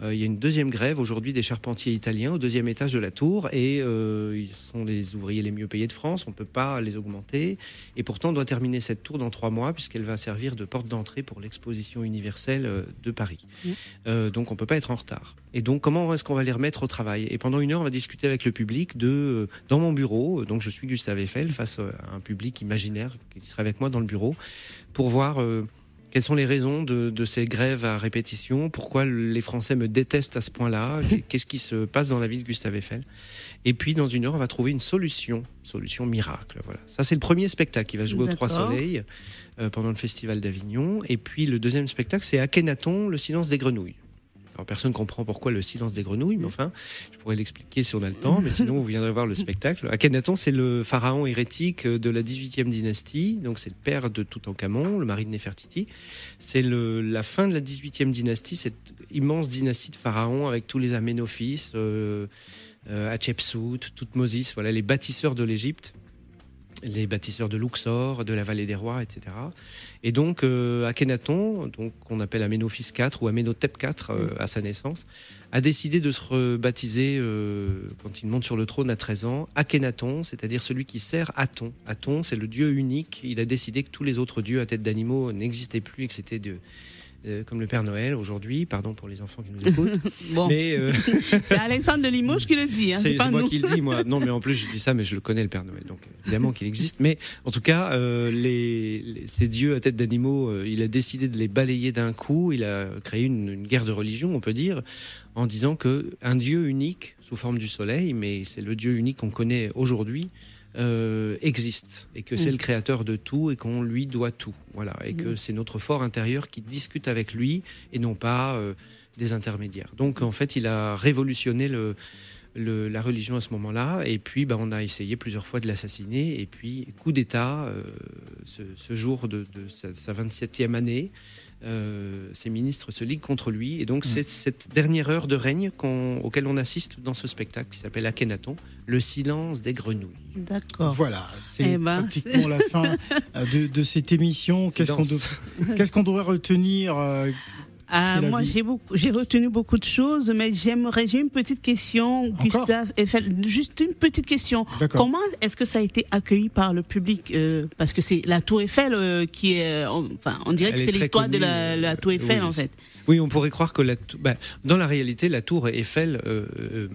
Speaker 5: il y a une deuxième grève aujourd'hui des charpentiers italiens au deuxième étage de la tour et euh, ils sont les ouvriers les mieux payés de France. On peut pas les augmenter et pourtant on doit terminer cette tour dans trois mois puisqu'elle va servir de porte d'entrée pour l'exposition universelle euh, de Paris.
Speaker 4: Mmh.
Speaker 5: Euh, donc on peut pas être en retard. Et donc comment est-ce qu'on va les remettre au travail? Et pendant une heure on va discuter avec le public de euh, dans mon bureau. Donc je suis Gustave Eiffel face euh, à un public imaginaire qui sera avec moi dans le bureau pour voir euh, quelles sont les raisons de, de ces grèves à répétition? Pourquoi les Français me détestent à ce point-là? Qu'est-ce qui se passe dans la vie de Gustave Eiffel? Et puis, dans une heure, on va trouver une solution, solution miracle. Voilà. Ça, c'est le premier spectacle qui va jouer aux Trois. Soleils euh, pendant le Festival d'Avignon. Et puis, le deuxième spectacle, c'est Akhenaton, le silence des grenouilles. Alors, personne comprend pourquoi le silence des grenouilles, mais enfin, je pourrais l'expliquer si on a le temps, mais sinon, vous viendrez voir le spectacle. Akhenaton, c'est le pharaon hérétique de la 18e dynastie, donc c'est le père de Toutankhamon, le mari de Néfertiti. C'est la fin de la 18e dynastie, cette immense dynastie de pharaons avec tous les Aménophis, euh, euh, Hatshepsut, Toutmosis, voilà, les bâtisseurs de l'Égypte les bâtisseurs de Luxor, de la vallée des rois, etc. Et donc euh, Akhenaton, donc qu'on appelle Aménophis IV ou Aménotep IV euh, à sa naissance, a décidé de se rebaptiser euh, quand il monte sur le trône à 13 ans, Akhenaton, c'est-à-dire celui qui sert Aton. Aton, c'est le dieu unique. Il a décidé que tous les autres dieux à tête d'animaux n'existaient plus et que c'était de euh, comme le Père Noël aujourd'hui, pardon pour les enfants qui nous écoutent,
Speaker 4: Bon,
Speaker 5: mais euh,
Speaker 4: c'est Alexandre de Limoges qui le dit, hein,
Speaker 5: c'est moi
Speaker 4: nous.
Speaker 5: qui le dis, moi. Non, mais en plus, je dis ça, mais je le connais, le Père Noël. Donc, évidemment qu'il existe. Mais en tout cas, euh, les, les- ces dieux à tête d'animaux, il a décidé de les balayer d'un coup. Il a créé une, une guerre de religion, on peut dire, en disant que un dieu unique, sous forme du soleil, mais c'est le dieu unique qu'on connaît aujourd'hui, euh, existe et que c'est
Speaker 4: Mm.
Speaker 5: le créateur de tout et qu'on lui doit tout. Voilà. Et que c'est notre fort intérieur qui discute avec lui et non pas euh, des intermédiaires. Donc en fait, il a révolutionné le, le- la religion à ce moment-là. Et puis, bah, on a essayé plusieurs fois de l'assassiner. Et puis, coup d'État, euh, ce, ce jour de, de sa, sa 27e année, euh, ses ministres se liguent contre lui. Et donc, c'est cette dernière heure de règne auquel on assiste dans ce spectacle qui s'appelle Akhenaton, le silence des grenouilles.
Speaker 4: D'accord.
Speaker 3: Voilà, c'est
Speaker 4: Eh ben,
Speaker 3: pratiquement la fin euh, de, de cette émission. Qu'est-ce qu'on qu'est-ce qu'on devrait retenir euh,
Speaker 4: Ah, moi, j'ai beaucoup, j'ai retenu beaucoup de choses, mais j'aimerais, j'ai une petite question,
Speaker 3: Encore
Speaker 4: Gustave Eiffel, juste une petite question.
Speaker 3: D'accord.
Speaker 4: Comment est-ce que ça a été accueilli par le public euh, Parce que c'est la Tour Eiffel euh, qui est, euh, enfin, on dirait
Speaker 5: Elle
Speaker 4: que
Speaker 5: est
Speaker 4: c'est l'histoire de la,
Speaker 5: euh,
Speaker 4: la Tour Eiffel
Speaker 5: oui,
Speaker 4: en fait.
Speaker 5: Oui, on pourrait croire que la bah, dans la réalité, la tour Eiffel euh, euh,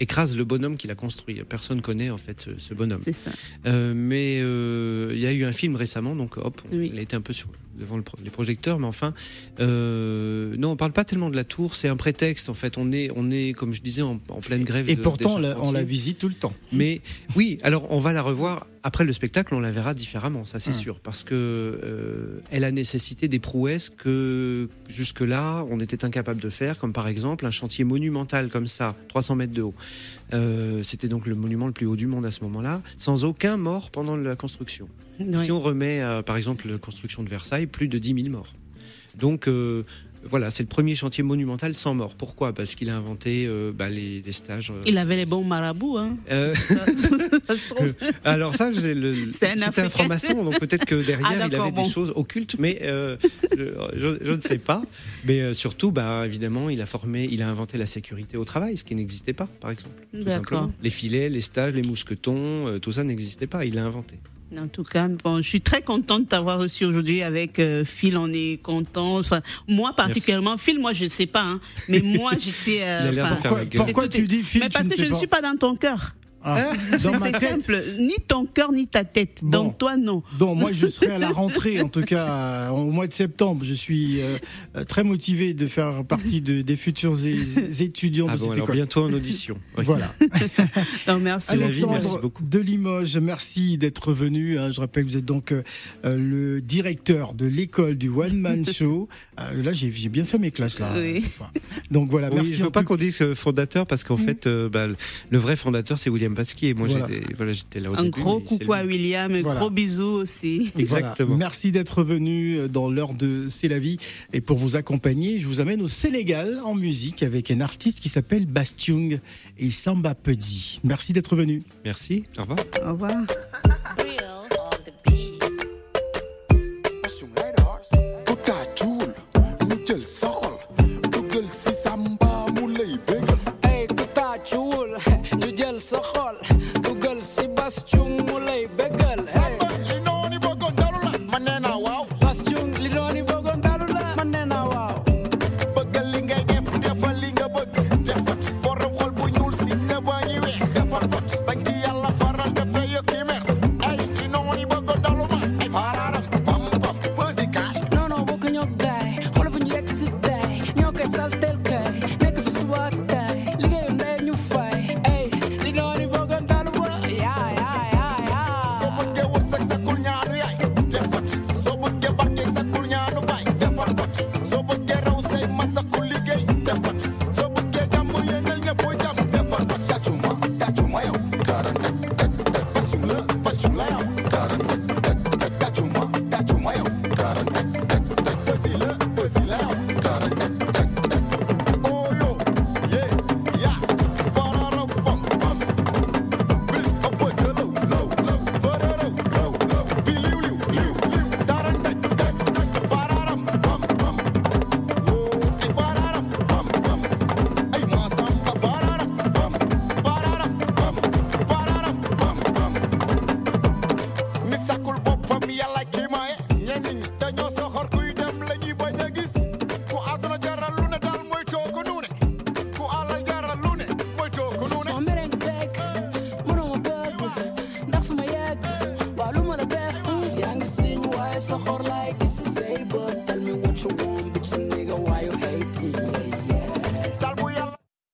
Speaker 5: écrase le bonhomme qui l'a construit. Personne connaît en fait ce, ce bonhomme.
Speaker 4: C'est ça.
Speaker 5: Euh, mais euh, il y a eu un film récemment, donc hop,
Speaker 4: Oui.
Speaker 5: il a été un peu sur, devant le les projecteurs, mais enfin, euh, non, on parle pas tellement de la tour, c'est un prétexte en fait. On est, on est, comme je disais, en, en pleine grève.
Speaker 3: Et
Speaker 5: de-
Speaker 3: pourtant,
Speaker 5: des
Speaker 3: la- on la visite tout le temps.
Speaker 5: Mais oui, alors on va la revoir après le spectacle, on la verra différemment, ça c'est
Speaker 3: Ah.
Speaker 5: sûr, parce que euh, elle a nécessité des prouesses que jusque-là on était incapable de faire, comme par exemple un chantier monumental comme ça, 300 mètres de haut. Euh, C'était donc le monument le plus haut du monde à ce moment-là, sans aucun mort pendant la construction.
Speaker 4: Oui.
Speaker 5: Si on remet, euh, par exemple, la construction de Versailles, plus de 10 000 morts. Donc euh, voilà, c'est le premier chantier monumental sans mort. Pourquoi? Parce qu'il a inventé euh, bah, les, des stages. euh,
Speaker 4: Il avait les bons marabouts, hein.
Speaker 5: euh,
Speaker 4: Ça, je trouve.
Speaker 5: alors ça, le-
Speaker 4: C'est un
Speaker 5: donc peut-être que derrière
Speaker 4: Ah,
Speaker 5: il avait
Speaker 4: bon.
Speaker 5: des choses occultes, mais je, ne sais pas. Mais surtout, bah évidemment, il a formé, il a inventé la sécurité au travail, ce qui n'existait pas, par exemple. Tout simplement. Les filets, les stages, les mousquetons, tout ça n'existait pas. Il l'a inventé.
Speaker 4: En tout cas, bon, je suis très contente de t'avoir reçu aujourd'hui avec euh, Phil. On est content. Enfin, moi particulièrement, Phil, moi je ne sais pas, hein, mais moi j'étais. euh.
Speaker 3: Pourquoi
Speaker 4: Écoutez,
Speaker 3: tu dis Phil
Speaker 4: Mais parce que
Speaker 3: sais
Speaker 4: je ne suis pas dans ton cœur.
Speaker 3: Ah, dans ma tête.
Speaker 4: simple, ni ton cœur ni ta tête.
Speaker 3: Bon.
Speaker 4: Donc toi, non.
Speaker 3: Donc moi je serai à la rentrée en tout cas au mois de septembre. Je suis euh, euh, très motivé de faire partie de- des futurs étudiants
Speaker 5: Ah
Speaker 3: de
Speaker 5: bon,
Speaker 3: cette
Speaker 5: alors
Speaker 3: école.
Speaker 5: bientôt en audition.
Speaker 3: Voilà.
Speaker 4: Non, merci.
Speaker 5: Vie,
Speaker 3: Alexandre
Speaker 5: merci beaucoup.
Speaker 3: de Limoges, merci d'être venu. hein. Je rappelle que vous êtes donc euh, euh, le directeur de l'école du One Man Show. Euh, là, j'ai bien fait mes classes là.
Speaker 4: Oui.
Speaker 3: Donc voilà,
Speaker 5: Oui,
Speaker 3: merci.
Speaker 5: il ne faut pas qu'on dise euh, fondateur parce qu'en fait, euh, bah, le vrai fondateur, c'est William Pasquier. Moi,
Speaker 3: Voilà.
Speaker 5: j'étais voilà, j'étais là au
Speaker 4: Un
Speaker 5: début.
Speaker 4: gros coucou à. William, un
Speaker 3: Voilà.
Speaker 4: gros bisou aussi.
Speaker 3: Voilà.
Speaker 5: Exactement.
Speaker 3: Merci d'être venu dans l'heure de C'est la vie. Et pour vous accompagner, je vous amène au Sénégal en musique avec un artiste qui s'appelle Bastiung et Samba Pedi. Merci d'être venu.
Speaker 5: Merci. Au revoir.
Speaker 4: Au revoir.
Speaker 10: ñu sa xol dugal si
Speaker 11: bas cung mu lay
Speaker 10: samba li nooni bëggoon dalu la man nee naa waaw
Speaker 11: bas cung li dooni bëggoon dalu la man nee naa waaw
Speaker 10: bëggal li ngay def defal li nga bëgg defat borom xol bu ñuul si nga bañi we defal bat bañ ci yàlla faral dafa yëkki mer ay li nooni bëggoon dalu ma ay faaraaram pam pam bësi kaay
Speaker 11: non non bokk ñoo gaay xool fu ñu yegg si tay ñoo koy saltel